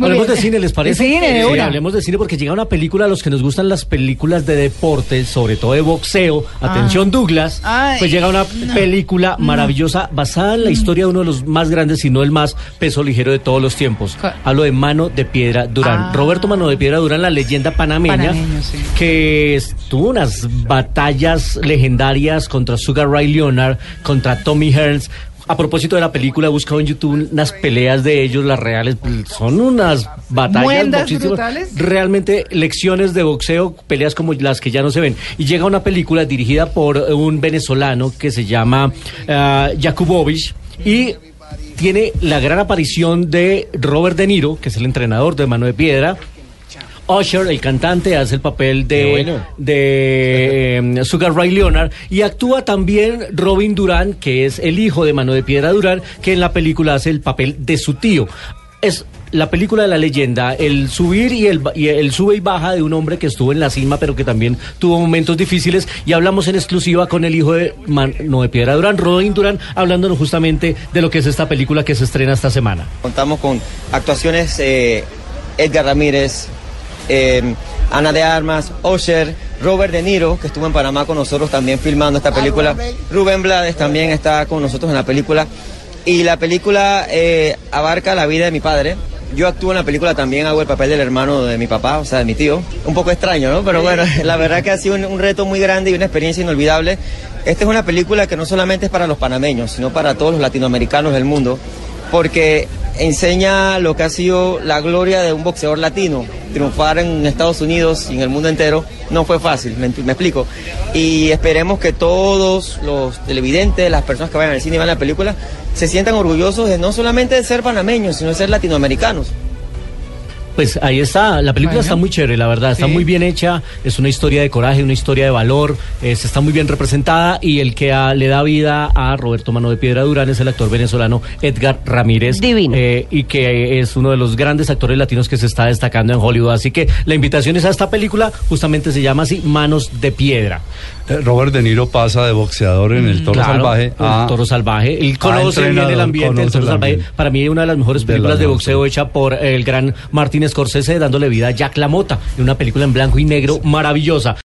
Hablemos de cine, ¿les parece? Cine, Sí, una. hablemos de cine porque llega una película a los que nos gustan las películas de deporte, sobre todo de boxeo. Atención, Douglas. Ay, pues llega una película maravillosa basada en la historia de uno de los más grandes, si no el más peso ligero de todos los tiempos. Hablo de Mano de Piedra Durán. Ah. Roberto Mano de Piedra Durán, la leyenda panameña, Panameño, sí. que tuvo unas batallas legendarias contra Sugar Ray Leonard, contra Tommy Hearns. A propósito de la película, he buscado en YouTube unas peleas de ellos, las reales, son unas batallas brutales. realmente lecciones de boxeo, peleas como las que ya no se ven. Y llega una película dirigida por eh, un venezolano que se llama ah, Jakubowicz y tiene la gran aparición de Robert De Niro, que es el entrenador de Mano de Piedra. Usher, el cantante, hace el papel de, bueno. de eh, Sugar Ray Leonard y actúa también Robin Durán, que es el hijo de Mano de Piedra Durán, que en la película hace el papel de su tío. Es la película de la leyenda, el subir y el, ba- y el sube y baja de un hombre que estuvo en la cima, pero que también tuvo momentos difíciles. Y hablamos en exclusiva con el hijo de Mano de Piedra Durán, Robin Durán, hablándonos justamente de lo que es esta película que se estrena esta semana. Contamos con actuaciones eh, Edgar Ramírez, eh, Ana de Armas, Osher, Robert De Niro, que estuvo en Panamá con nosotros también filmando esta película. Rubén Blades también está con nosotros en la película. Y la película eh, abarca la vida de mi padre. Yo actúo en la película también, hago el papel del hermano de mi papá, o sea, de mi tío. Un poco extraño, ¿no? Pero bueno, la verdad que ha sido un, un reto muy grande y una experiencia inolvidable. Esta es una película que no solamente es para los panameños, sino para todos los latinoamericanos del mundo porque enseña lo que ha sido la gloria de un boxeador latino. Triunfar en Estados Unidos y en el mundo entero no fue fácil, me, explico. Y esperemos que todos los televidentes, las personas que vayan al cine y vean la película, se sientan orgullosos de no solamente de ser panameños, sino de ser latinoamericanos. Pues ahí está, la película Bueno. está muy chévere, la verdad, está Sí. muy bien hecha, es una historia de coraje, una historia de valor, eh, se está muy bien representada y el que le da vida a Roberto Mano de Piedra Durán es el actor venezolano Edgar Ramírez. Divino. eh, y que es uno de los grandes actores latinos que se está destacando en Hollywood. Así que la invitación es a esta película, justamente se llama así, Manos de Piedra. Eh, Robert De Niro pasa de boxeador en el Toro Claro, Salvaje el a Toro Salvaje. Él conoce bien el ambiente del Toro el Salvaje. ambiente. Para mí, una de las mejores películas las de boxeo hecha por el gran Martin Scorsese, dándole vida a Jack LaMotta, en una película en blanco y negro maravillosa.